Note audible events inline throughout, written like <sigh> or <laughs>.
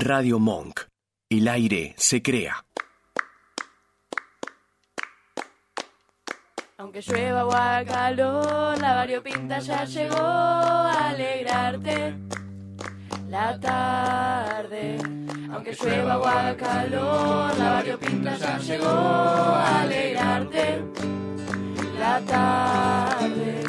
Radio Monk. El aire se crea. Aunque llueva o haga calor, la variopinta ya llegó a alegrarte la tarde. Aunque llueva o haga calor, la variopinta ya llegó a alegrarte la tarde.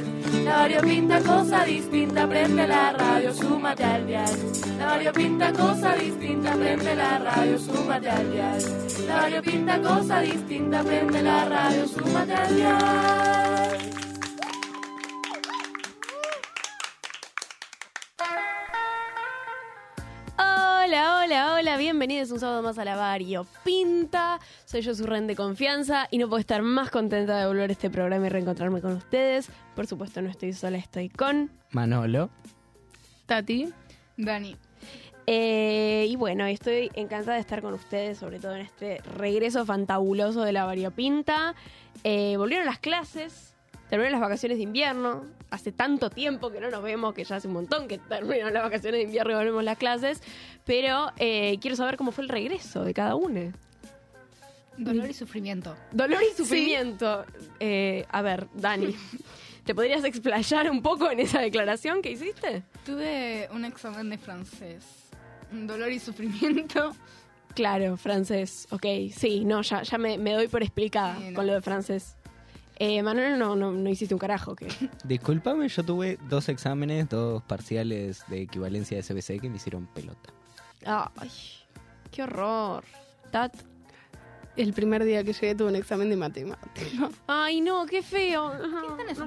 La variopinta cosa distinta, prende la radio, súmate al dial. La variopinta cosa distinta, prende la radio, súmate al dial. La variopinta cosa distinta, prende la radio, súmate al dial. Hola, hola, hola, bienvenidos un sábado más a la Vario Pinta. Soy yo, su ren de confianza, y no puedo estar más contenta de volver a este programa y reencontrarme con ustedes. Por supuesto, no estoy sola, estoy con. Manolo. Tati. Dani. Eh, y bueno, estoy encantada de estar con ustedes, sobre todo en este regreso fantabuloso de la variopinta. Eh, volvieron las clases, terminaron las vacaciones de invierno. Hace tanto tiempo que no nos vemos, que ya hace un montón que terminaron las vacaciones de invierno y volvemos las clases. Pero eh, quiero saber cómo fue el regreso de cada uno. Dolor y sufrimiento. Dolor y sufrimiento. Eh, a ver, Dani, <laughs> ¿te podrías explayar un poco en esa declaración que hiciste? Tuve un examen de francés. Dolor y sufrimiento. <laughs> Claro, francés. Ok, sí, no, ya, ya me, me doy por explicada Sí, no. con lo de francés. Eh, Manuel, no, no, no hiciste un carajo, que <laughs> Discúlpame, yo tuve dos exámenes, dos parciales de equivalencia de CBC que me hicieron pelota. Ay, qué horror. Tat. El primer día que llegué tuve un examen de matemáticas. <laughs> Ay, no, qué feo. en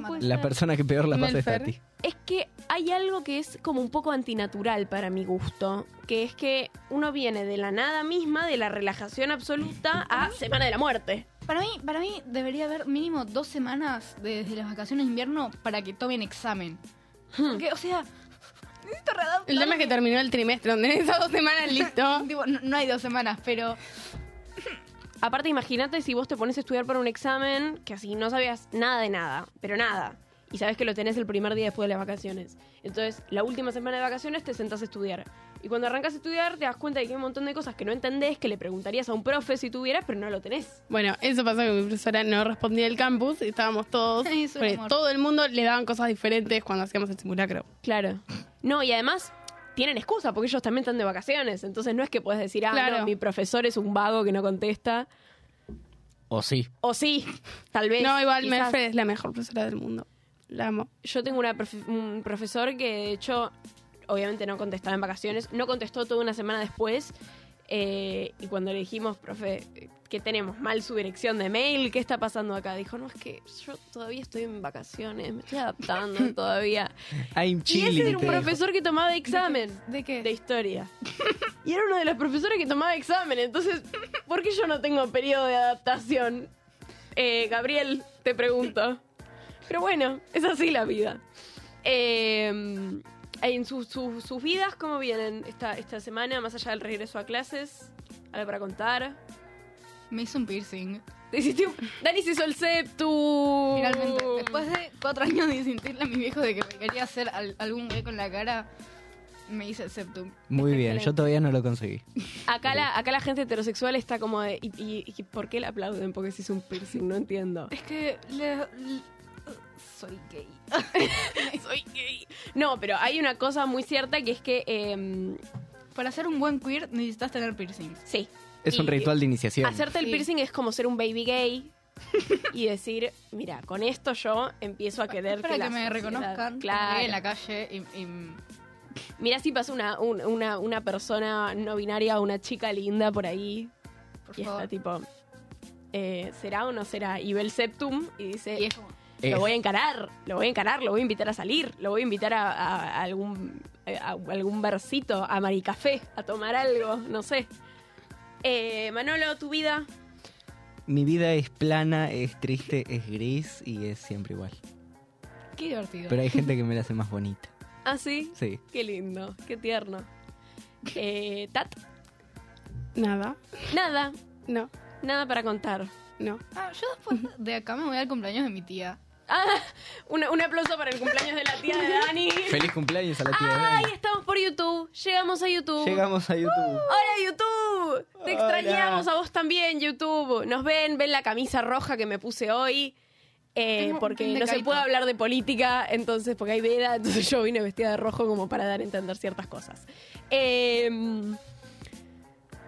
No puede La ser. persona que peor la pasa es. Tati. Es que hay algo que es como un poco antinatural para mi gusto, que es que uno viene de la nada misma, de la relajación absoluta, a Semana de la Muerte. Para mí, para mí debería haber mínimo dos semanas desde las vacaciones de invierno para que tomen examen. Porque, o sea, necesito readaptarme. El tema es que terminó el trimestre, donde en esas dos semanas <laughs> listo. No, no hay dos semanas, pero Aparte, imagínate si vos te pones a estudiar para un examen que así no sabías nada de nada, pero nada. Y sabes que lo tenés el primer día después de las vacaciones. Entonces, la última semana de vacaciones te sentás a estudiar. Y cuando arrancas a estudiar, te das cuenta de que hay un montón de cosas que no entendés, que le preguntarías a un profe si tuvieras, pero no lo tenés. Bueno, eso pasó que mi profesora no respondía el campus y estábamos todos. <laughs> Es todo el mundo le daban cosas diferentes cuando hacíamos el simulacro. Claro. No, y además tienen excusa porque ellos también están de vacaciones. Entonces, no es que puedes decir, ah, Claro. no, mi profesor es un vago que no contesta. O sí. O sí, tal vez. No, igual quizás. Es la mejor profesora del mundo. La amo. Yo tengo una profe- un profesor que de hecho, obviamente no contestaba en vacaciones, no contestó toda una semana después. Eh, y cuando le dijimos, profe, ¿qué tenemos? ¿Mal su dirección de mail? ¿Qué está pasando acá? Dijo, no, es que yo todavía estoy en vacaciones, me estoy adaptando <laughs> todavía. I'm y chilling. ese era un profesor que tomaba examen ¿de qué? de historia. Y era uno de los profesores que tomaba examen. Entonces, ¿por qué yo no tengo periodo de adaptación? Eh, Gabriel, te pregunto. Pero bueno, es así la vida. Eh, en sus- sus- sus vidas, ¿cómo vienen esta, esta semana, más allá del regreso a clases? ¿Algo para contar? Me hizo un piercing. Te hiciste un- Dani se hizo el septum. Finalmente, después de cuatro años de insistirle a mi viejo de que me quería hacer al- algún hueco en la cara, me hice el septum. Muy bien, yo todavía no lo conseguí. Acá la, acá la gente heterosexual está como de. ¿y, y- y por qué le aplauden? Porque se hizo un piercing, no entiendo. Es que le- le- soy gay. <laughs> Soy gay. No, pero hay una cosa muy cierta que es que. eh, Para ser un buen queer necesitas tener piercings. sí. Es un ritual de iniciación. Hacerte el Sí. piercing es como ser un baby gay. y decir, mira, con esto yo empiezo a querer Para que, que, la me sociedad- reconozcan Claro. en la calle y, y- Mira si pasa una, un- una, una persona no binaria o una chica linda por ahí. por Y está favor. tipo, eh, ¿será o no será? Y ve el septum y dice, Y es como, Es- lo voy a encarar, lo voy a encarar, lo voy a invitar a salir, lo voy a invitar a, a- a algún, a algún versito, a Maricafé, a tomar algo, no sé. Eh, Manolo, tu vida. Mi vida es plana, es triste, es gris y es siempre igual. qué divertido. Pero hay gente que me la hace más bonita. <laughs> Ah, sí. Sí. Qué lindo, qué tierno. Eh, Tat, Nada. nada, No. nada para contar. No. Ah, yo después de acá me voy al cumpleaños de mi tía. Ah, un, un aplauso para el cumpleaños de la tía de Dani. Feliz cumpleaños a la tía de Ay, Dani. estamos por YouTube. Llegamos a YouTube. Llegamos a YouTube. Hola YouTube. Te Hola. extrañamos a vos también, YouTube. Nos ven, ven la camisa roja que me puse hoy. eh, porque no se puede hablar de política, entonces, porque hay veda, entonces yo vine vestida de rojo como para dar a entender ciertas cosas. Eh,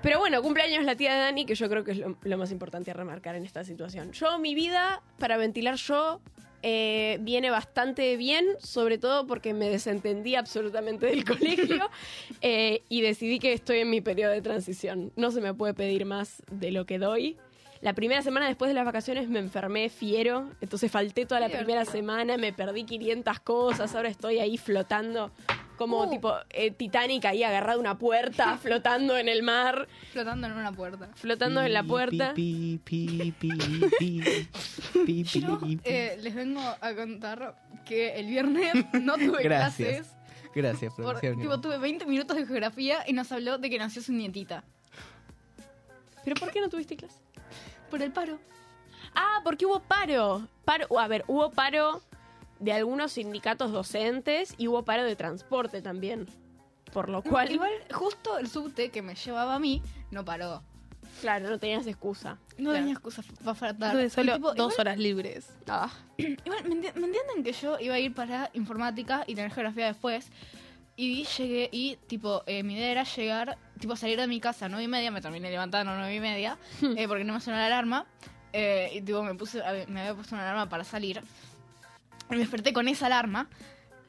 pero bueno, cumpleaños la tía de Dani, que yo creo que es lo, lo más importante a remarcar en esta situación. Yo, mi vida, para ventilar yo, eh, viene bastante bien, sobre todo porque me desentendí absolutamente del <laughs> colegio eh, y decidí que estoy en mi periodo de transición. No se me puede pedir más de lo que doy. La primera semana después de las vacaciones me enfermé fiero, entonces falté toda la primera semana, me perdí 500 cosas, ahora estoy ahí flotando como Uh. tipo eh, Titanic ahí agarrada a una puerta, <laughs> flotando en el mar, Flotando en una puerta. flotando en la puerta. Pi, pi, pi, pi, pi, pi, Yo pi, pi. eh, les vengo a contar que el viernes no tuve <laughs> Gracias. clases. Gracias, Por, tipo, tuve 20 minutos de geografía y nos habló de que nació su nietita. ¿Pero por qué no tuviste clase? Por el paro. Ah, porque hubo paro. paro. A ver, hubo paro de algunos sindicatos docentes y hubo paro de transporte también. Por lo cual, Igual, justo el subte que me llevaba a mí no paró. claro, no tenías excusa. No Claro. tenía excusa para faltar. Tuve solo Tipo, dos igual- horas libres. <clears throat> Ah. Igual, ¿me, enti- me entienden que yo iba a ir para informática y tener geografía después? Y llegué y, tipo, eh, mi idea era llegar, tipo, salir de mi casa a nueve y media, me terminé levantando a nueve y media, <laughs> eh, porque no me sonó la alarma. eh, y, tipo, me, puse, me había puesto una alarma para salir. Y me desperté con esa alarma.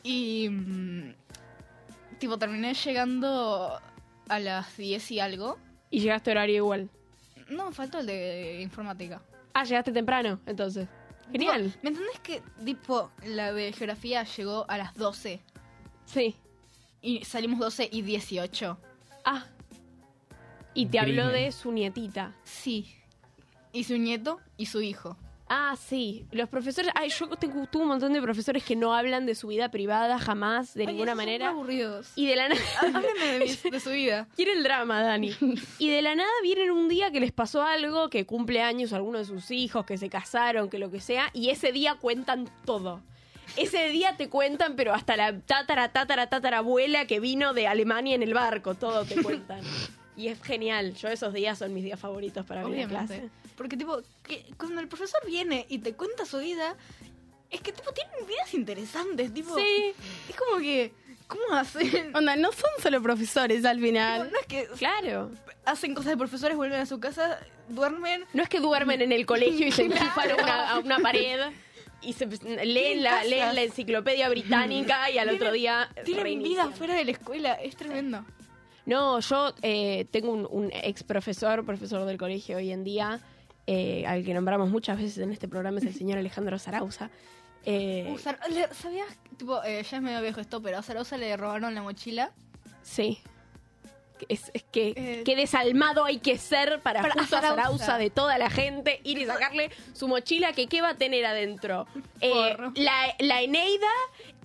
Y, mm, tipo, terminé llegando a las 10 y algo. Y llegaste a horario igual. No, faltó el de informática. Ah, llegaste temprano, entonces. Genial. Tipo, ¿Me entendés que, tipo, la de geografía llegó a las 12? Sí. Y salimos 12 y 18. Ah. Y te habló de su nietita. Sí. Y su nieto y su hijo. Ah, sí. Los profesores. Ay, yo tengo, tuve un montón de profesores que no hablan de su vida privada jamás, de Ay, ninguna son manera. aburridos. Y de la nada. <laughs> Háblenme de su vida. <laughs> Quiere el drama, Dani. <laughs> Y de la nada vienen un día que les pasó algo, que cumple años alguno de sus hijos, que se casaron, que lo que sea, y ese día cuentan todo. Ese día te cuentan, pero hasta la tatara, tatara, tatara abuela que vino de Alemania en el barco, todo te cuentan. Y es genial. Yo esos días son mis días favoritos para venir a clase. Porque, tipo, que cuando el profesor viene y te cuenta su vida, es que, tipo, tienen vidas interesantes. Tipo, Sí, Es como que. ¿Cómo hacen? Onda, no son solo profesores al Tipo, final. no es que claro. hacen cosas de profesores, vuelven a su casa, duermen. No es que duermen en el colegio y se enchufan a una, a una pared y se leen la, leen la enciclopedia británica y al otro día Tienen reinician. vida fuera de la escuela. Es tremendo. No, yo eh, tengo un, un ex profesor, profesor del colegio hoy en día, eh, al que nombramos muchas veces en este programa, es el señor Alejandro Zarauza. Eh, Uh, le- ¿Sabías? Tipo, eh, ya es medio viejo esto, pero a Zarosa le robaron la mochila. sí. Es, es que Eh, qué desalmado hay que ser para, para justo a Zarauza. Zarauza de toda la gente ir y sacarle su mochila que qué va a tener adentro. La, la Eneida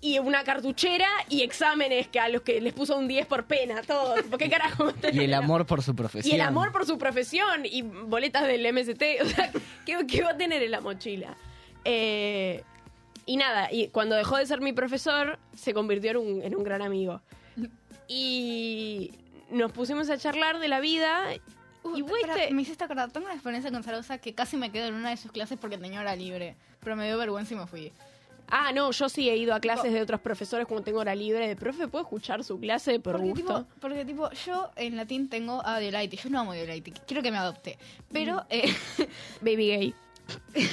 y una cartuchera y exámenes que a los que les puso un 10 por pena, todo. Tipo, ¿Qué carajo? <laughs> Y el amor por su Y profesión. el amor por su profesión y boletas del MST. O sea, ¿qué, qué va a tener en la mochila? Eh, y nada, y cuando dejó de ser mi profesor, se convirtió en un, en un gran amigo. Y nos pusimos a charlar de la vida. Uh, y fuiste- me hiciste acordar, tengo una experiencia con Zarosa que casi me quedo en una de sus clases porque tenía hora libre. Pero me dio vergüenza y me fui. Ah, no, yo sí he ido a clases de otros profesores cuando tengo hora libre. De profe, ¿puedo escuchar su clase por porque, gusto? tipo, porque, tipo, yo en latín tengo a Diolaiti. Yo no amo a Diolaiti. Quiero que me adopte. Pero, eh, <laughs> Baby gay. <laughs>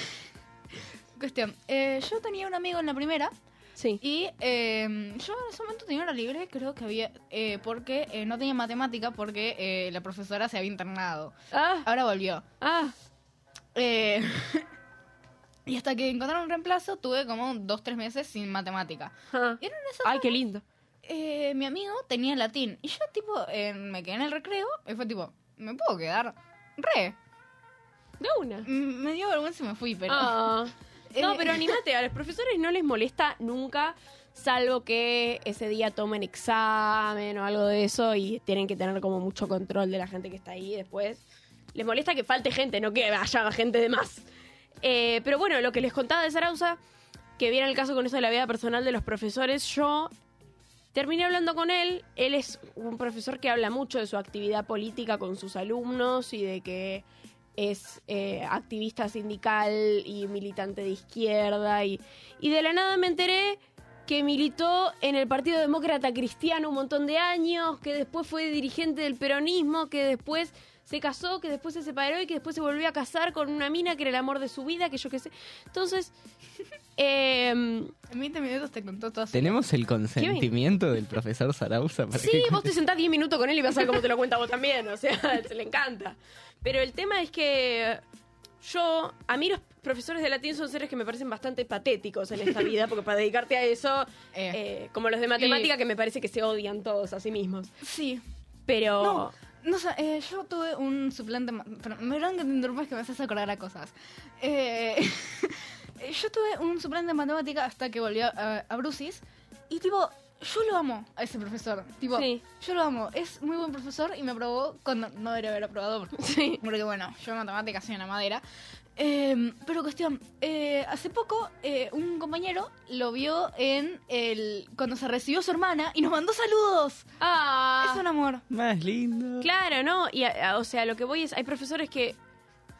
cuestión. eh, yo tenía un amigo en la primera Sí. Y eh, yo en ese momento tenía hora libre, creo que había, eh, porque eh, no tenía matemática, porque eh, la profesora se había internado. Ah, Ahora volvió. ah. <laughs> Y hasta que encontraron un reemplazo, tuve como dos, tres meses sin matemática. ah. Y en eso, Ay, qué lindo. eh, mi amigo tenía latín. Y yo, tipo, eh, me quedé en el recreo y fue tipo, ¿me puedo quedar? Re. De una. M- Me dio vergüenza y me fui, pero... Ah. <laughs> No, Eh, pero animate, a los profesores no les molesta nunca, salvo que ese día tomen examen o algo de eso y tienen que tener como mucho control de la gente que está ahí después. Les molesta que falte gente, no que haya gente de más. Eh, pero bueno, lo que les contaba de Sarauza que viene el caso con eso de la vida personal de los profesores, yo terminé hablando con él. Él es un profesor que habla mucho de su actividad política con sus alumnos y de que es eh, activista sindical y militante de izquierda. Y, y de la nada me enteré que militó en el Partido Demócrata Cristiano un montón de años, que después fue dirigente del peronismo, que después se casó, que después se separó y que después se volvió a casar con una mina que era el amor de su vida, que yo qué sé. Entonces, <laughs> em, En 20 minutos te contó todo. ¿Tenemos el consentimiento del profesor Sarauza para Sí, que- vos te sentás 10 minutos con él y vas a ver cómo te lo cuenta vos también, o sea, <laughs> se le encanta. Pero el tema es que yo, a mí los profesores de latín son seres que me parecen bastante patéticos en esta vida, porque para dedicarte a eso, Eh. eh, como los de matemática, que me parece que se odian todos a sí mismos. Sí. Pero... No, no sé, eh, yo tuve un suplente. Pero me verán que te interrumpas que me haces acordar a cosas. Eh, <laughs> yo tuve un suplente de matemática hasta que volvió a, a Brusis. Y tipo, yo lo amo a ese profesor. Tipo, Sí. yo lo amo. Es muy buen profesor y me aprobó cuando no debería haber aprobado. Porque, Sí. porque bueno, yo en matemáticas soy una madera. Eh, pero cuestión, eh, hace poco eh, un compañero lo vio en el cuando se recibió su hermana y nos mandó saludos. Ah, Es un amor. Más lindo. Claro, ¿no? Y, a- a- o sea, lo que voy es, hay profesores que,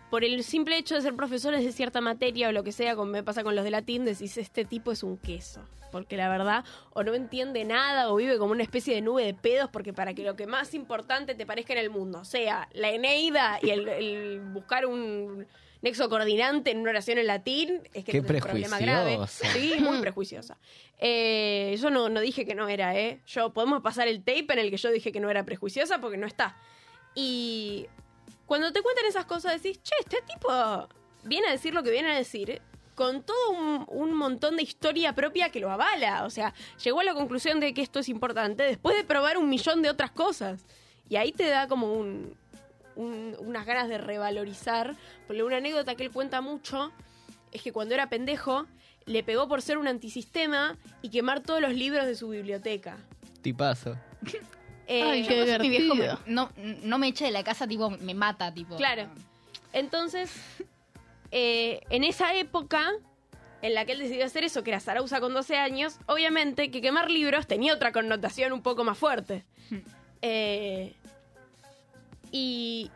por el simple hecho de ser profesores de cierta materia o lo que sea, como me pasa con los de latín, decís, este tipo es un queso. Porque la verdad, o no entiende nada, o vive como una especie de nube de pedos, porque para que lo que más importante te parezca en el mundo sea la Eneida y el, el buscar un nexo coordinante en una oración en latín, es que Qué tenés un problema grave. Sí, muy <laughs> prejuiciosa. Eh, yo no, no dije que no era, ¿eh? Yo podemos pasar el tape en el que yo dije que no era prejuiciosa porque no está. Y cuando te cuentan esas cosas decís, che, este tipo viene a decir lo que viene a decir con todo un, un montón de historia propia que lo avala. O sea, llegó a la conclusión de que esto es importante después de probar un millón de otras cosas. Y ahí te da como un, un- unas ganas de revalorizar. Porque una anécdota que él cuenta mucho es que cuando era pendejo le pegó por ser un antisistema y quemar todos los libros de su biblioteca. Tipazo. <laughs> Eh, Ay, qué Yo, mi viejo me- no, no me echa de la casa, tipo, me mata, tipo. Claro. Entonces, eh, en esa época en la que él decidió hacer eso, que era Sarauza con 12 años, obviamente que quemar libros tenía otra connotación un poco más fuerte. Eh, y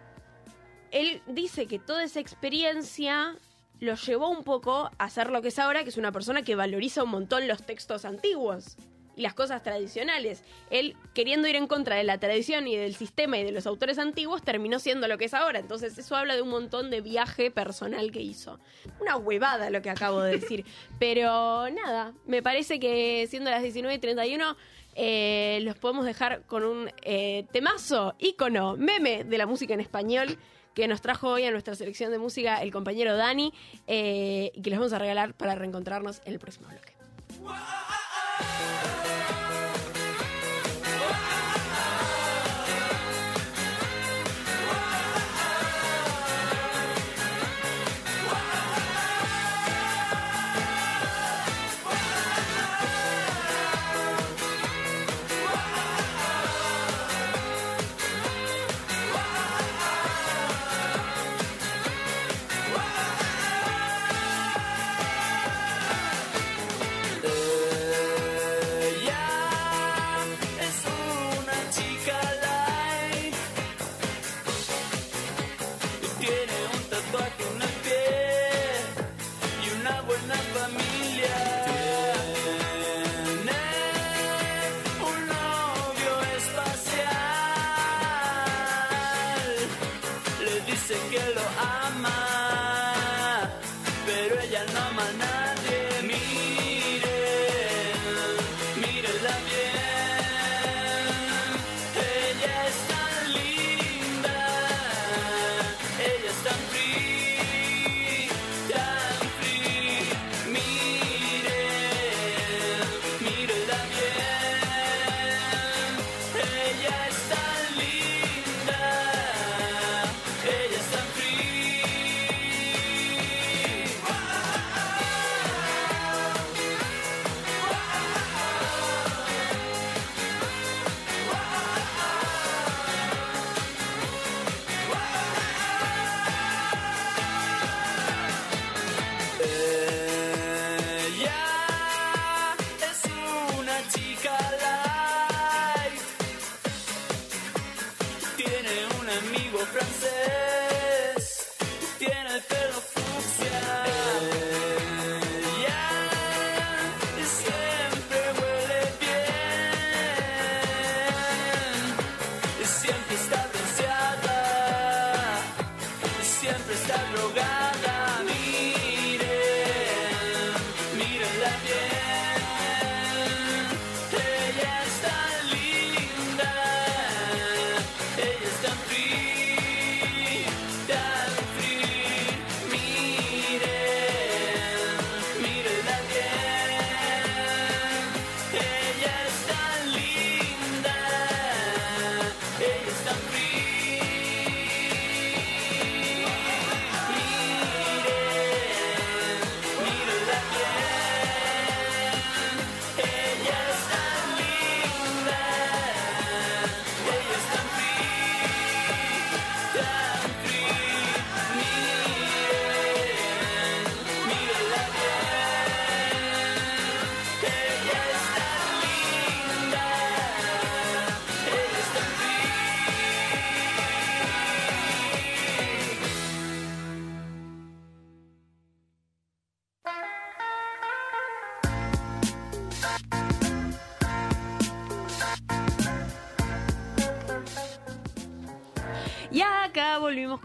él dice que toda esa experiencia lo llevó un poco a ser lo que es ahora, que es una persona que valoriza un montón los textos antiguos y las cosas tradicionales. Él, queriendo ir en contra de la tradición y del sistema y de los autores antiguos, terminó siendo lo que es ahora. Entonces eso habla de un montón de viaje personal que hizo. Una huevada lo que acabo de decir. <laughs> Pero nada, me parece que siendo las 19 y 31... eh, los podemos dejar con un eh, temazo, ícono, meme de la música en español que nos trajo hoy a nuestra selección de música el compañero Dani eh, y que les vamos a regalar para reencontrarnos en el próximo bloque.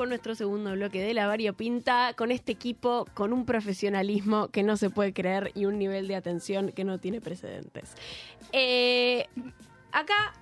Nuestro segundo bloque de la variopinta, con este equipo, con un profesionalismo que no se puede creer y un nivel de atención que no tiene precedentes. Eh, acá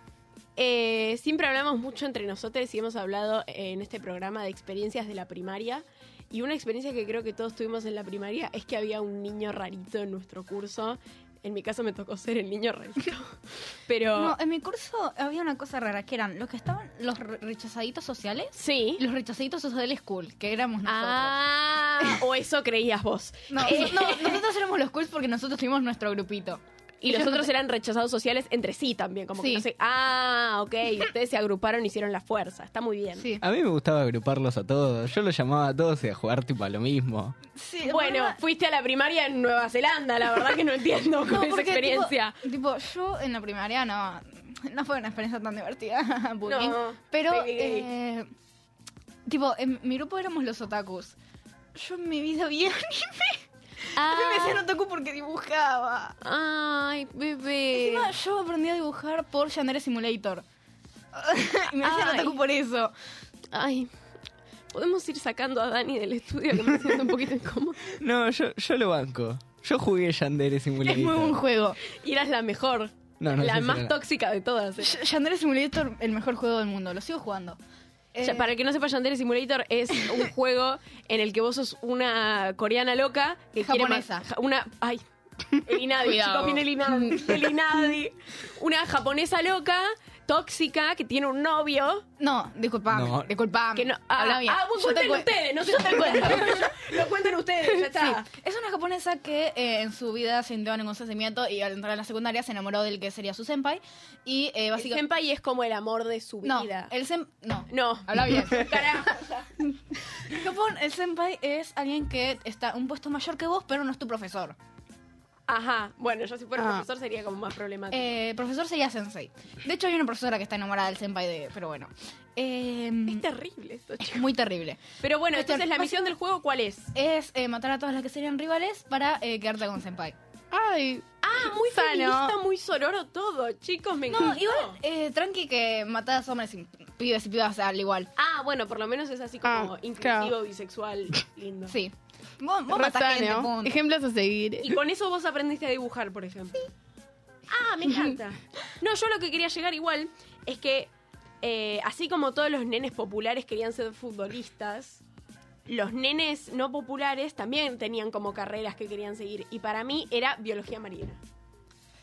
eh, siempre hablamos mucho entre nosotros y hemos hablado en este programa de experiencias de la primaria. Y una experiencia que creo que todos tuvimos en la primaria es que había un niño rarito en nuestro curso. En mi caso me tocó ser el niño rarito. <laughs> Pero... No, en mi curso había una cosa rara, que eran los que estaban los re- rechazaditos sociales Sí. y los rechazaditos sociales cool, que éramos nosotros. Ah, o eso creías vos. No, Eh, <laughs> no, nosotros éramos los cool porque nosotros tuvimos nuestro grupito. Y los otros eran rechazados sociales entre sí también, como que no sé. Ah, ok, ustedes se agruparon y hicieron la fuerza. Está muy bien. Sí. A mí me gustaba agruparlos a todos. Yo los llamaba a todos y a jugar tipo a lo mismo. Sí, Bueno, ¿verdad? fuiste a la primaria en Nueva Zelanda, la verdad que no entiendo <laughs> No, con esa experiencia. Tipo, tipo, yo en la primaria no, no fue una experiencia tan divertida, <laughs> bullying, No, pero eh, tipo, en mi grupo éramos los otakus. Yo en mi vida vi <laughs> anime. A mí me decían otaku porque dibujaba. Ay, bebé. Encima, yo aprendí a dibujar por Yandere Simulator. <laughs> y me decían Ay. otaku por eso. Ay. Podemos ir sacando a Dani del estudio que me siento un poquito incómodo. <laughs> No, yo, yo lo banco. Yo jugué Yandere Simulator. Es muy buen juego. Y eras la mejor. No, no la más tóxica de todas. eh. Yandere Simulator, el mejor juego del mundo. Lo sigo jugando. Eh, para el que no sepa, Yandere Simulator es un <laughs> juego en el que vos sos una coreana loca que quiere Japonesa. ja- una ay, <laughs> el Inadi, chicos, viene el Inadi, el Inadi. <laughs> Una japonesa loca, tóxica, que tiene un novio. No, disculpame, No. disculpame. Que no, ah, Habla bien. ah, vos Yo te cuenten cu- ustedes, no se <laughs> te cuenta. <laughs> Lo cuentan ustedes, ya está. Sí, es una japonesa que eh, en su vida sintió ningún sentimiento y al entrar a la secundaria se enamoró del que sería su senpai. Y eh, El básicamente. senpai es como el amor de su No, vida. el sen... No. No. Habla bien. <laughs> Carajo. En Japón, el senpai es alguien que está un puesto mayor que vos, pero no es tu profesor. Ajá. Bueno, yo si fuera Ah. profesor sería como más problemático. Eh, profesor sería sensei. De hecho, hay una profesora que está enamorada del senpai de. Pero bueno. Eh, es terrible esto, chicos. muy terrible. Pero bueno, Cuestión, entonces la misión del juego, ¿cuál es? Es eh, matar a todas las que serían rivales para eh, quedarte con senpai. Ay, Ah, muy Sano. feminista, muy sororo todo, chicos, me No, encantó. igual, eh, tranqui que matás hombres y pibes y pibas al igual. Ah, bueno, por lo menos es así como Ah, inclusivo, claro. bisexual, lindo. Sí. Vos, vos re matás gente, sano. punto. Ejemplos a seguir. Y con eso vos aprendiste a dibujar, por ejemplo. Ah, me encanta. <laughs> No, yo lo que quería llegar igual es que, eh, así como todos los nenes populares querían ser futbolistas, los nenes no populares también tenían como carreras que querían seguir. Y para mí era biología marina.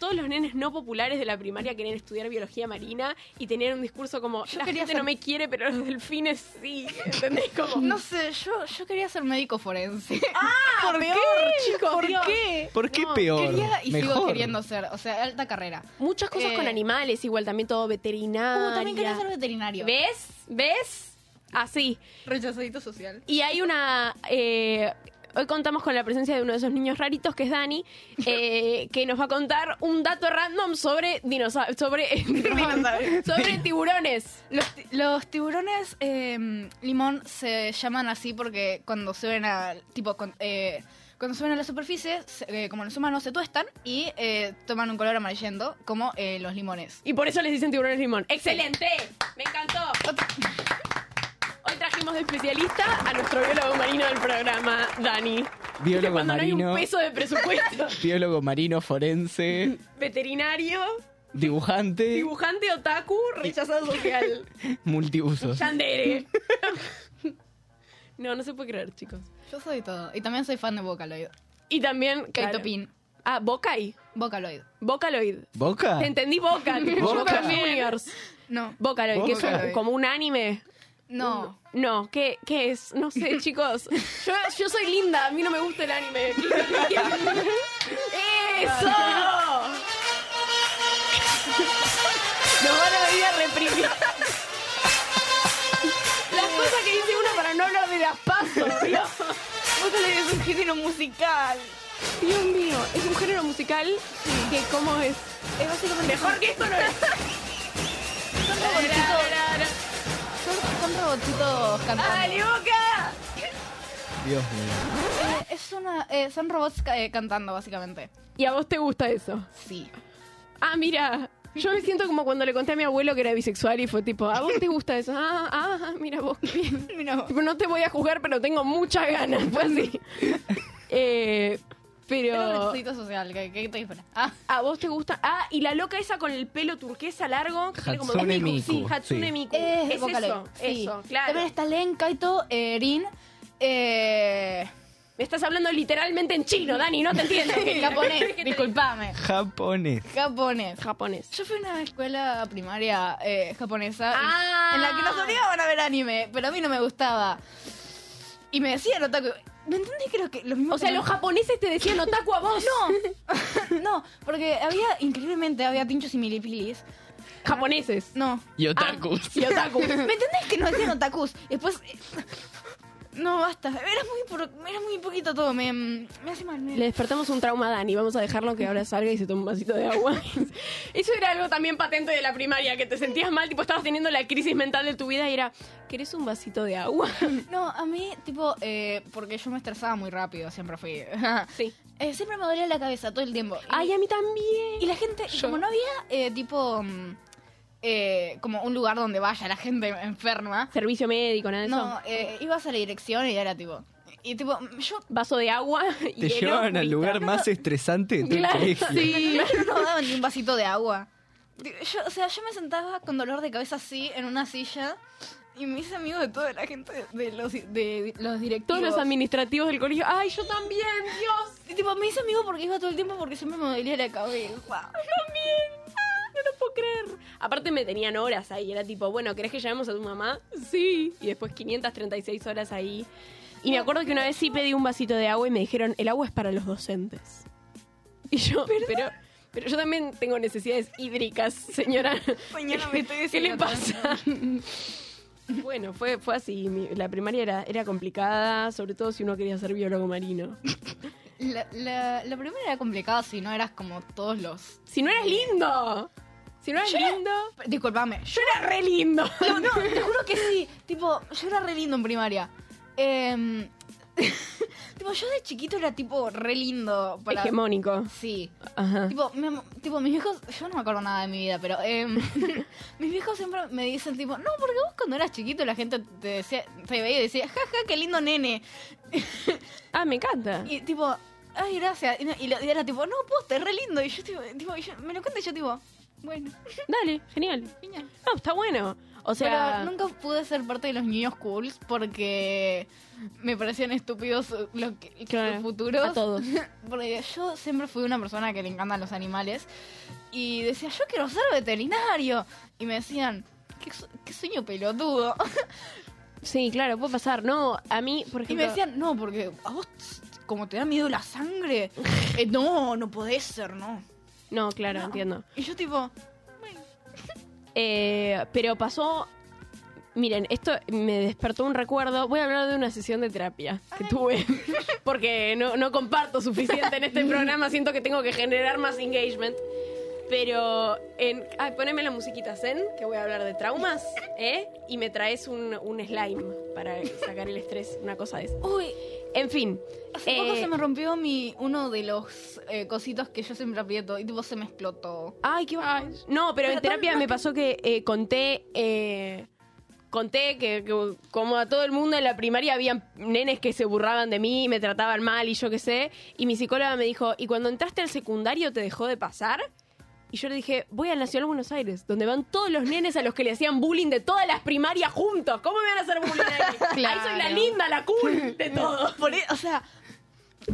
Todos los nenes no populares de la primaria querían estudiar biología marina y tenían un discurso como, Yo la quería gente ser- no me quiere, pero los delfines sí. <laughs> ¿Entendés? Como, No sé, yo, yo quería ser médico forense. <laughs> Ah, <laughs> ¿Por peor, qué? chicos, ¿Por Dios. qué? ¿Por qué No, peor? Quería y sigo queriendo ser, o sea, alta carrera. Muchas cosas Eh, con animales, igual también todo veterinario. Uh, también quería ser veterinario. ¿Ves? ¿Ves? Así. Rechazadito social. Y hay una. eh, Hoy contamos con la presencia de uno de esos niños raritos, que es Dani, <laughs> eh, que nos va a contar un dato random sobre <laughs> dinosaurios, sobre, sobre <laughs> tiburones. Los, ti- los tiburones eh, limón se llaman así porque cuando suben a tipo con- eh, cuando suben a la superficie, eh, como los humanos se tuestan y eh, toman un color amarillento como eh, los limones. Y por eso les dicen tiburones limón. ¡Excelente! ¡Me encantó! Hoy trajimos de especialista a nuestro biólogo marino del programa, Dani. Biólogo Cuando no hay marino. un peso de presupuesto. <laughs> Biólogo marino, forense, Veterinario, dibujante, dibujante otaku, rechazado social. <laughs> multiusos. Yandere. <laughs> No, no se puede creer, chicos. Yo soy todo. Y también soy fan de Vocaloid. Y también... claro. Kaito Pin. Ah, Vocai. Vocaloid. Vocaloid. ¿Boca? Te entendí Boca, Boca. Boca Juniors. No. Vocaloid, que es un- como un anime. No. No, ¿qué, qué es? No sé, <laughs> chicos. Yo, yo soy linda, a mí no me gusta el anime. <laughs> ¡Eso! Nos van a venir a reprimir. Las cosas que dice uno para no hablar de las pasos, Dios. Vocaloid es un género musical. Dios mío, es un género musical que cómo es. Es básicamente Mejor que esto no es. <laughs> son. Son, son robotitos cantando. ¡Dale, Boca! Dios mío. Eh, es una, eh, son robots ca- eh, cantando, básicamente. ¿Y a vos te gusta eso? Sí. Ah, mira, yo me siento como cuando le conté a mi abuelo que era bisexual y fue tipo, ¿a vos te gusta eso? Ah, ah, mira vos, qué bien. <laughs> Mira vos. Tipo, no te voy a juzgar, pero tengo muchas ganas, fue así. Pero... requisito social, que, que te. Ah, ¿A vos te gusta? Ah, y la loca esa con el pelo turquesa largo. que tiene como Hatsune Miku, Sí, Hatsune sí. Miku. es, es Vocaloid. eso, Sí. eso, claro. También está Len, Kaito, eh, Rin, eh, Me estás hablando literalmente en chino, Dani, no te entiendo. <laughs> japonés, <laughs> disculpame, Japonés. japonés. Japonés. Yo fui a una escuela primaria eh, japonesa Ah. en la que nos obligaban a ver anime, pero a mí no me gustaba. Y me decían otaku. ¿Me entendés? Creo que lo mismo O sea, que- los japoneses te decían otaku a vos. No, <laughs> no, porque había, increíblemente, había tinchos y milipilis. Japoneses. No. Y otakus. Y otaku. <laughs> ¿Me entendés que no decían otakus? Después. No, basta. Era muy, por- era muy poquito todo. Me, me hace mal. me- Le despertamos un trauma a Dani. Vamos a dejarlo que ahora salga y se tome un vasito de agua. <laughs> Eso era algo también patente de la primaria, que te sentías mal, tipo estabas teniendo la crisis mental de tu vida y era, ¿querés un vasito de agua? <laughs> No, a mí, tipo, eh, porque yo me estresaba muy rápido, siempre fui. <laughs> Sí. Eh, siempre me dolía la cabeza todo el tiempo. Y, Ay, a mí también. y la gente, y como no había, eh, tipo, mm, eh, como un lugar donde vaya la gente enferma, Servicio médico, nada de eso. no, eh, ibas a la dirección y era tipo. Y tipo, yo Vaso de agua <laughs> y Te llevaban al lugar <laughs> más estresante de todo Claro, el colegio. sí. no daban ni un vasito de agua. Yo, o sea, yo me sentaba con dolor de cabeza así en una silla y me hice amigo de toda la gente de los, de los directivos. Todos los administrativos del colegio. Ay, yo también, Dios. Y, tipo, me hice amigo porque iba todo el tiempo porque siempre me dolía la cabeza. También. No lo puedo creer. Aparte me tenían horas ahí. Era tipo, bueno, ¿querés que llamemos a tu mamá? Sí. Y después 536 horas ahí. Y me acuerdo que una vez sí pedí un vasito de agua y me dijeron, el agua es para los docentes. Y yo, pero... Pero yo también tengo necesidades hídricas, señora. Mañana me estoy ¿Qué le pasa? bueno, fue, fue así. Mi- la primaria era, era complicada, sobre todo si uno quería ser biólogo marino. La, la, la primera era complicada si no eras como todos los... Si no eras lindo. Si no era- lindo. Disculpame, Yo era re lindo. No, no, <laughs> te juro que sí. Tipo, yo era re lindo en primaria. Em, <laughs> tipo, yo de chiquito era tipo re lindo. Para... Hegemónico. Sí. Ajá. Tipo, mi- tipo, mis viejos, yo no me acuerdo nada de mi vida, pero em, <laughs> mis viejos siempre me dicen tipo, no, porque vos cuando eras chiquito la gente te decía, te veía y decía, jaja, qué lindo nene. Ah, me encanta. Y tipo, ay, gracias. Y, y era tipo, no, poste, re lindo. Y yo tipo, tipo, y yo- me lo cuento y yo tipo, bueno, Dale, genial. genial. No, está bueno. O sea, Pero nunca pude ser parte de los niños cools porque me parecían estúpidos los, que- Claro, los futuros. a todos. <laughs> Porque yo siempre fui una persona que le encantan los animales y decía, yo quiero ser veterinario. Y me decían, qué, su- qué sueño pelotudo. <laughs> sí, claro, puede pasar. No, a mí, por Y ejemplo. me decían, no, porque a vos, como te da miedo la sangre, <laughs> eh, no, no podés ser, no. No, claro, No. entiendo. Y yo tipo, Eh, pero pasó. Miren, esto me despertó un recuerdo. Voy a hablar de una sesión de terapia que tuve. <laughs> Porque no, no comparto suficiente en este <laughs> programa. Siento que tengo que generar más engagement. Pero, en, ay, poneme la musiquita Zen, que voy a hablar de traumas, ¿eh? Y me traes un, un slime para sacar el estrés, una cosa de eso. Uy, En fin. hace poco eh, se me rompió mi uno de los eh, cositos que yo siempre aprieto y tipo se me explotó. Ay, qué va. No, pero en terapia me pasó que eh, conté. conté que, que como a todo el mundo en la primaria habían nenes que se burlaban de mí y me trataban mal y yo qué sé. Y mi psicóloga me dijo, ¿y cuando entraste al secundario te dejó de pasar? Y yo le dije, voy al Nacional Buenos Aires, donde van todos los nenes a los que le hacían bullying de todas las primarias juntos. ¿Cómo me van a hacer bullying ahí? <laughs> Ahí soy la linda, la cool <laughs> de todos. Por e- o sea,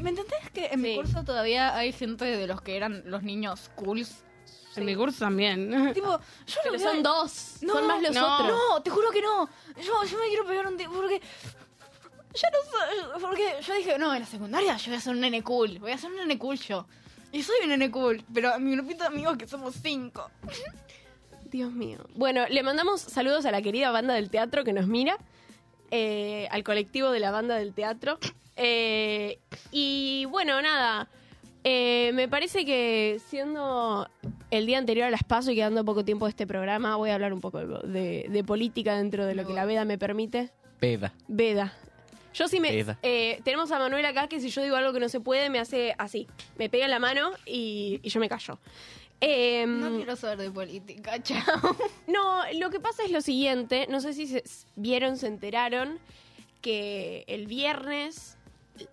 ¿me entendés que en mi Sí. curso todavía hay gente de los que eran los niños cools? En mi curso también. <laughs> Tipo, yo Pero veo- son dos, No, son más los no. otros. No, te juro que no. Yo, yo me quiero pegar un tiro porque. Ya no sé. Porque yo dije, no, en la secundaria yo voy a ser un nene cool. Voy a ser un nene cool yo. Y soy un nene cool, pero mi grupito de amigos que somos cinco. Dios mío. Bueno, le mandamos saludos a la querida banda del teatro que nos mira, eh, al colectivo de la banda del teatro. Eh, y bueno, nada, eh, me parece que siendo el día anterior a las PASO y quedando poco tiempo de este programa, voy a hablar un poco de, de política dentro de lo que la veda me permite. Peda. Veda. Yo sí me... Eh, tenemos a Manuel acá que si yo digo algo que no se puede, me hace así. Me pega en la mano y, y yo me callo. Em, No quiero saber de política, <laughs> chao. no, lo que pasa es lo siguiente, no sé si se vieron, se enteraron, que el viernes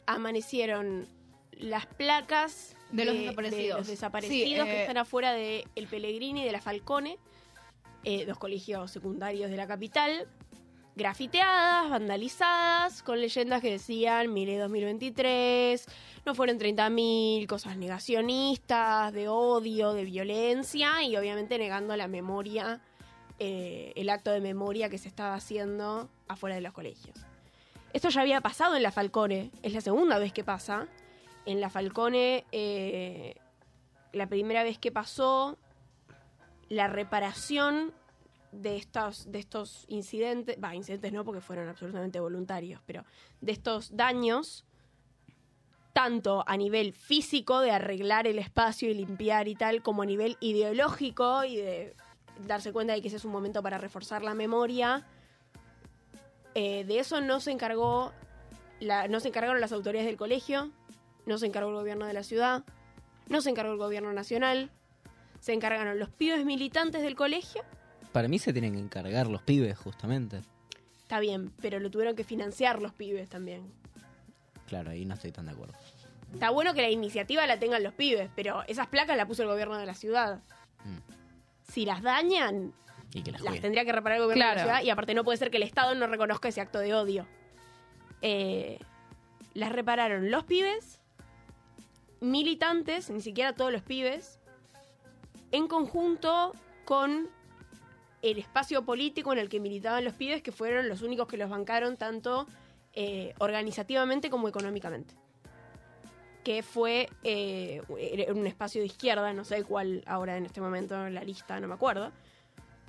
amanecieron las placas De los desaparecidos. los desaparecidos Sí, que eh, están afuera de El Pellegrini y de la Falcone, eh, dos colegios secundarios de la capital, grafiteadas, vandalizadas, con leyendas que decían Mire 2023, no fueron 30.000, cosas negacionistas, de odio, de violencia y obviamente negando la memoria, eh, el acto de memoria que se estaba haciendo afuera de los colegios. Esto ya había pasado en la Falcone, es la segunda vez que pasa. En la Falcone, eh, la primera vez que pasó, la reparación de estos, de estos incidentes, va, incidentes no porque fueron absolutamente voluntarios, pero de estos daños, tanto a nivel físico de arreglar el espacio y limpiar y tal, como a nivel ideológico y de darse cuenta de que ese es un momento para reforzar la memoria. Eh, de eso no se encargó, la, no se encargaron las autoridades del colegio, no se encargó el gobierno de la ciudad, no se encargó el gobierno nacional, se encargaron los pibes militantes del colegio Para mí se tienen que encargar los pibes, justamente. Está bien, pero lo tuvieron que financiar los pibes también. Claro, ahí no estoy tan de acuerdo. Está bueno que la iniciativa la tengan los pibes, pero esas placas las puso el gobierno de la ciudad. Mm. Si las dañan, Y que las tendría que reparar el gobierno de la ciudad y aparte no puede ser que el Estado no reconozca ese acto de odio. Eh, las repararon los pibes, militantes, ni siquiera todos los pibes, en conjunto con el espacio político en el que militaban los pibes, que fueron los únicos que los bancaron tanto eh, organizativamente como económicamente. Que fue eh, un espacio de izquierda, no sé cuál ahora en este momento en la lista, no me acuerdo.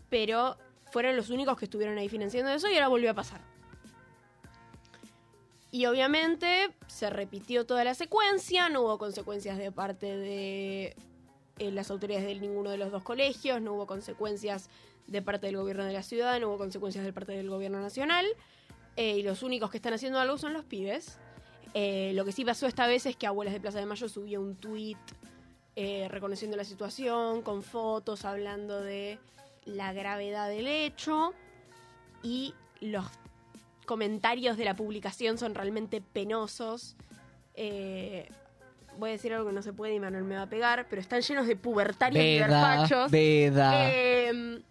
Pero fueron los únicos que estuvieron ahí financiando eso y ahora volvió a pasar. Y obviamente se repitió toda la secuencia, no hubo consecuencias de parte de eh, las autoridades de ninguno de los dos colegios, no hubo consecuencias de parte del gobierno de la ciudad, no hubo consecuencias de parte del gobierno nacional. eh, y los únicos que están haciendo algo son los pibes. Eh, lo que sí pasó esta vez es que Abuelas de Plaza de Mayo subió un tweet reconociendo la situación, con fotos, hablando de la gravedad del hecho. Y los comentarios de la publicación son realmente penosos. Eh, voy a decir algo que no se puede y Manuel me va a pegar, pero están llenos de pubertarios y Veda, verfachos. veda. Eh,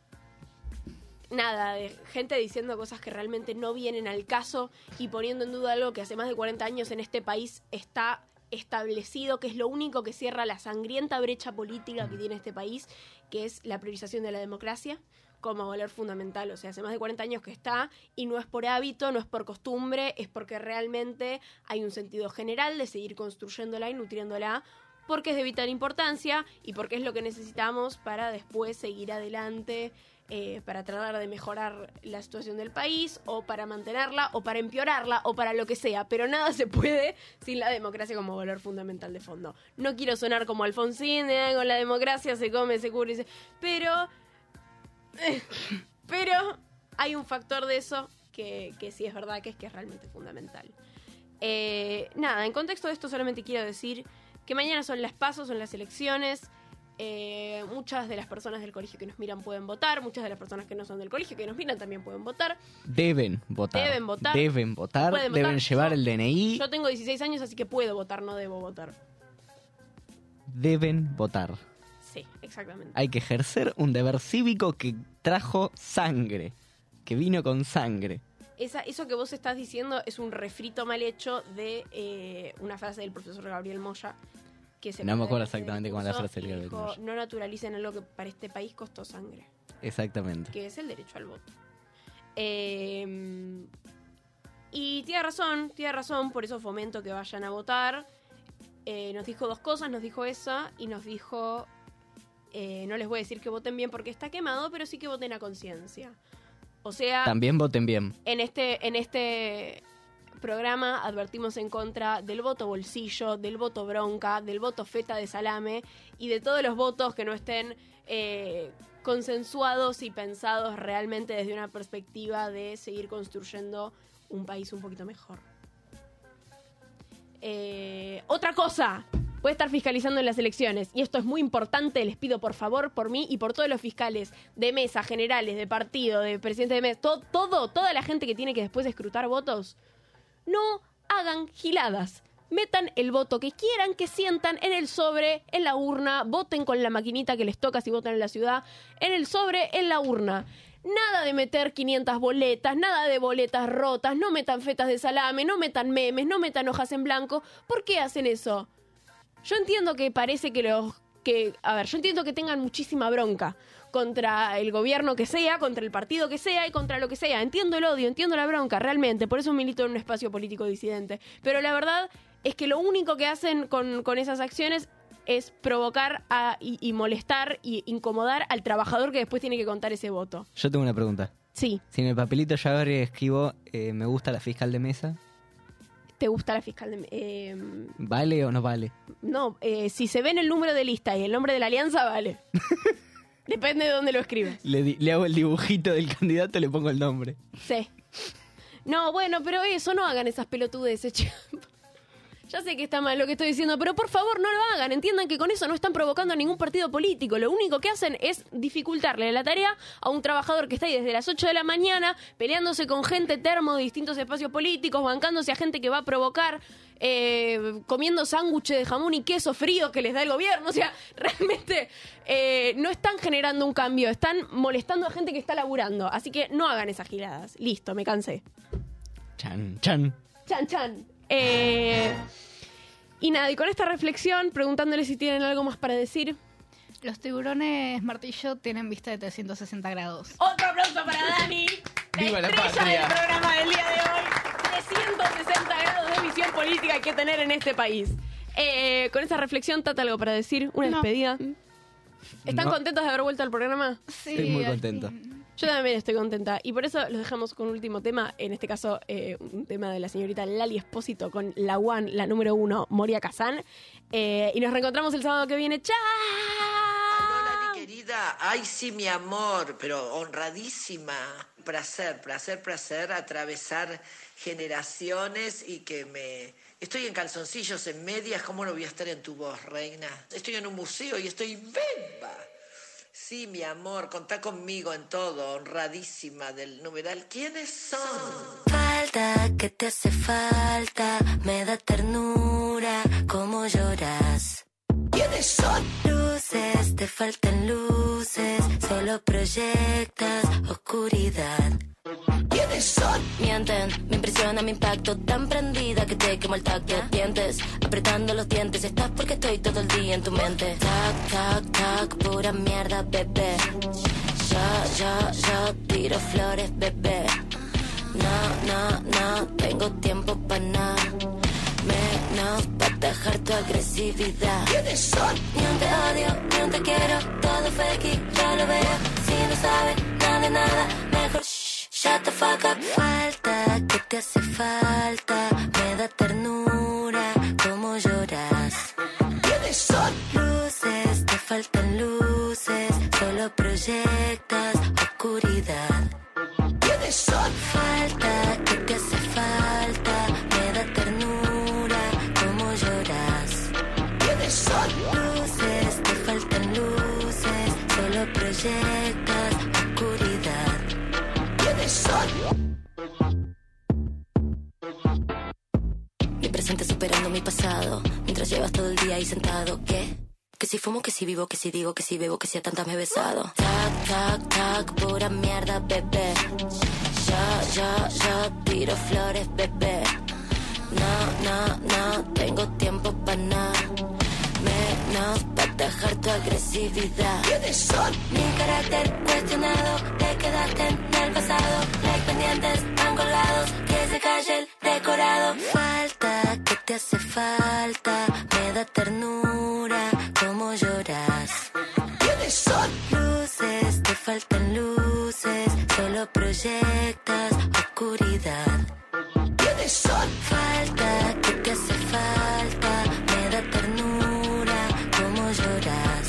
nada, de gente diciendo cosas que realmente no vienen al caso y poniendo en duda algo que hace más de 40 años en este país está establecido, que es lo único que cierra la sangrienta brecha política que tiene este país, que es la priorización de la democracia como valor fundamental. O sea, hace más de 40 años que está y no es por hábito, no es por costumbre, es porque realmente hay un sentido general de seguir construyéndola y nutriéndola porque es de vital importancia y porque es lo que necesitamos para después seguir adelante eh, para tratar de mejorar la situación del país, o para mantenerla, o para empeorarla, o para lo que sea. Pero nada se puede sin la democracia como valor fundamental de fondo. No quiero sonar como Alfonsín, "Ay, con la democracia se come, se cubre, se... pero... pero hay un factor de eso que, que sí es verdad que es que es realmente fundamental. Eh, nada, en contexto de esto solamente quiero decir que mañana son las pasos, son las elecciones. Eh, muchas de las personas del colegio que nos miran pueden votar, muchas de las personas que no son del colegio que nos miran también pueden votar. Deben votar. Deben votar. Deben votar. Deben llevar Yo- el DNI. Yo tengo 16 años, así que puedo votar, no debo votar. Deben votar. Sí, exactamente. Hay que ejercer un deber cívico que trajo sangre. Que vino con sangre. Esa, eso que vos estás diciendo es un refrito mal hecho de eh, una frase del profesor Gabriel Moya. Que se No me acuerdo exactamente cómo la frase del dijo. No naturalicen algo que para este país costó sangre. Exactamente. que es el derecho al voto. Eh, y tiene razón, tiene razón, por eso fomento que vayan a votar. Eh, nos dijo dos cosas, nos dijo esa y nos dijo, eh, no les voy a decir que voten bien porque está quemado, pero sí que voten a conciencia. O sea, También voten bien. en este, en este programa advertimos en contra del voto bolsillo, del voto bronca, del voto feta de salame y de todos los votos que no estén eh, consensuados y pensados realmente desde una perspectiva de seguir construyendo un país un poquito mejor. Eh, otra cosa, puede estar fiscalizando en las elecciones y esto es muy importante, les pido por favor por mí y por todos los fiscales de mesa, generales, de partido, de presidente de mesa, to- todo, toda la gente que tiene que después escrutar votos, no hagan giladas. Metan el voto que quieran, que sientan en el sobre, en la urna, voten con la maquinita que les toca si votan en la ciudad, en el sobre, en la urna. Nada de meter 500 boletas, nada de boletas rotas, no metan fetas de salame, no metan memes, no metan hojas en blanco. ¿Por qué hacen eso? Yo entiendo que parece que los que, a ver, yo entiendo que tengan muchísima bronca contra el gobierno que sea, contra el partido que sea y contra lo que sea. Entiendo el odio, entiendo la bronca, realmente. Por eso milito en un espacio político disidente. Pero la verdad es que lo único que hacen con, con esas acciones es provocar a- y, y molestar y incomodar al trabajador que después tiene que contar ese voto. Yo tengo una pregunta. Sí, Si en el papelito ahora escribo eh, me gusta la fiscal de mesa, ¿te gusta la fiscal de... eh, ¿vale o no vale? no, eh, si se ve en el número de lista y el nombre de la alianza, vale. <laughs> Depende de dónde lo escribes. Le, di- le hago el dibujito del candidato, le pongo el nombre. Sí. No, bueno, pero eso no hagan esas pelotudeces, <laughs> che. Ya sé que está mal lo que estoy diciendo, pero por favor no lo hagan. Entiendan que con eso no están provocando a ningún partido político. Lo único que hacen es dificultarle la tarea a un trabajador que está ahí desde las 8 de la mañana peleándose con gente termo de distintos espacios políticos, bancándose a gente que va a provocar, eh, comiendo sándwiches de jamón y queso frío que les da el gobierno. O sea, <laughs> realmente eh, no están generando un cambio, están molestando a gente que está laburando. Así que no hagan esas giradas. Listo, me cansé. Chan, chan. Chan, chan. Eh, y nada, y con esta reflexión, preguntándole si tienen algo más para decir. Los tiburones martillo tienen vista de 360 grados. Otro aplauso para Dani. ¡Viva la estrella patria! del programa del día de hoy. 360 grados de visión política hay que tener en este país. Eh, con esta reflexión, Tata, algo para decir, una No. despedida. ¿Están No. contentos de haber vuelto al programa? Sí, Estoy muy fin. Yo también estoy contenta. Y por eso los dejamos con un último tema. En este caso, eh, un tema de la señorita Lali Espósito con la One, la número uno, Moria Kazan. Eh, y nos reencontramos el sábado que viene. ¡Chao! Hola, mi querida. Ay, sí, mi amor, pero honradísima. Placer, placer, placer atravesar generaciones y que me... Estoy en calzoncillos, en medias, ¿cómo no voy a estar en tu voz, reina? Estoy en un museo y estoy bemba. Sí, mi amor, contá conmigo en todo, honradísima del numeral. ¿Quiénes son? Falta que te hace falta, me da ternura como lloras. ¿Quiénes son? Luces, te faltan luces, solo proyectas oscuridad. ¿Quiénes son? Mienten, me impresiona mi impacto, tan prendida que te quemo el tacto. Dientes, apretando los dientes, estás porque estoy todo el día en tu mente. Tac, tac, tac, pura mierda, bebé. Ya, ya, ya, tiro flores, bebé. No, no, no, tengo tiempo para nada. Menos pa' dejar tu agresividad. ¿Quiénes son? Ni un te odio, ni un te quiero, todo fake, ya lo veo. Si no sabes nada de nada, mejor shut the fuck up. Falta, que te hace falta? Me da ternura, como lloras. ¿Quiénes son? Luces, te faltan luces, solo proyectas mi pasado, mientras llevas todo el día ahí sentado, ¿qué? Que si fumo, que si vivo, que si digo, que si bebo, que si a tantas me he besado. Tac, tac, tac, pura mierda, bebé. Yo, yo, yo tiro flores, bebé. No, no, no tengo tiempo para nada. Menos para dejar tu agresividad. ¿Quiénes son? Mi carácter cuestionado, te quedaste en el pasado. Like pendientes, angolados, que se calle el decorado. Falta, que te hace falta, me da ternura, como lloras. Tienes sol. Luces, te faltan luces, solo proyectas oscuridad. Tienes sol. Falta, que te hace falta, me da ternura, como lloras.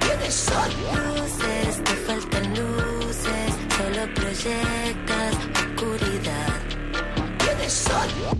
Tienes sol. Son!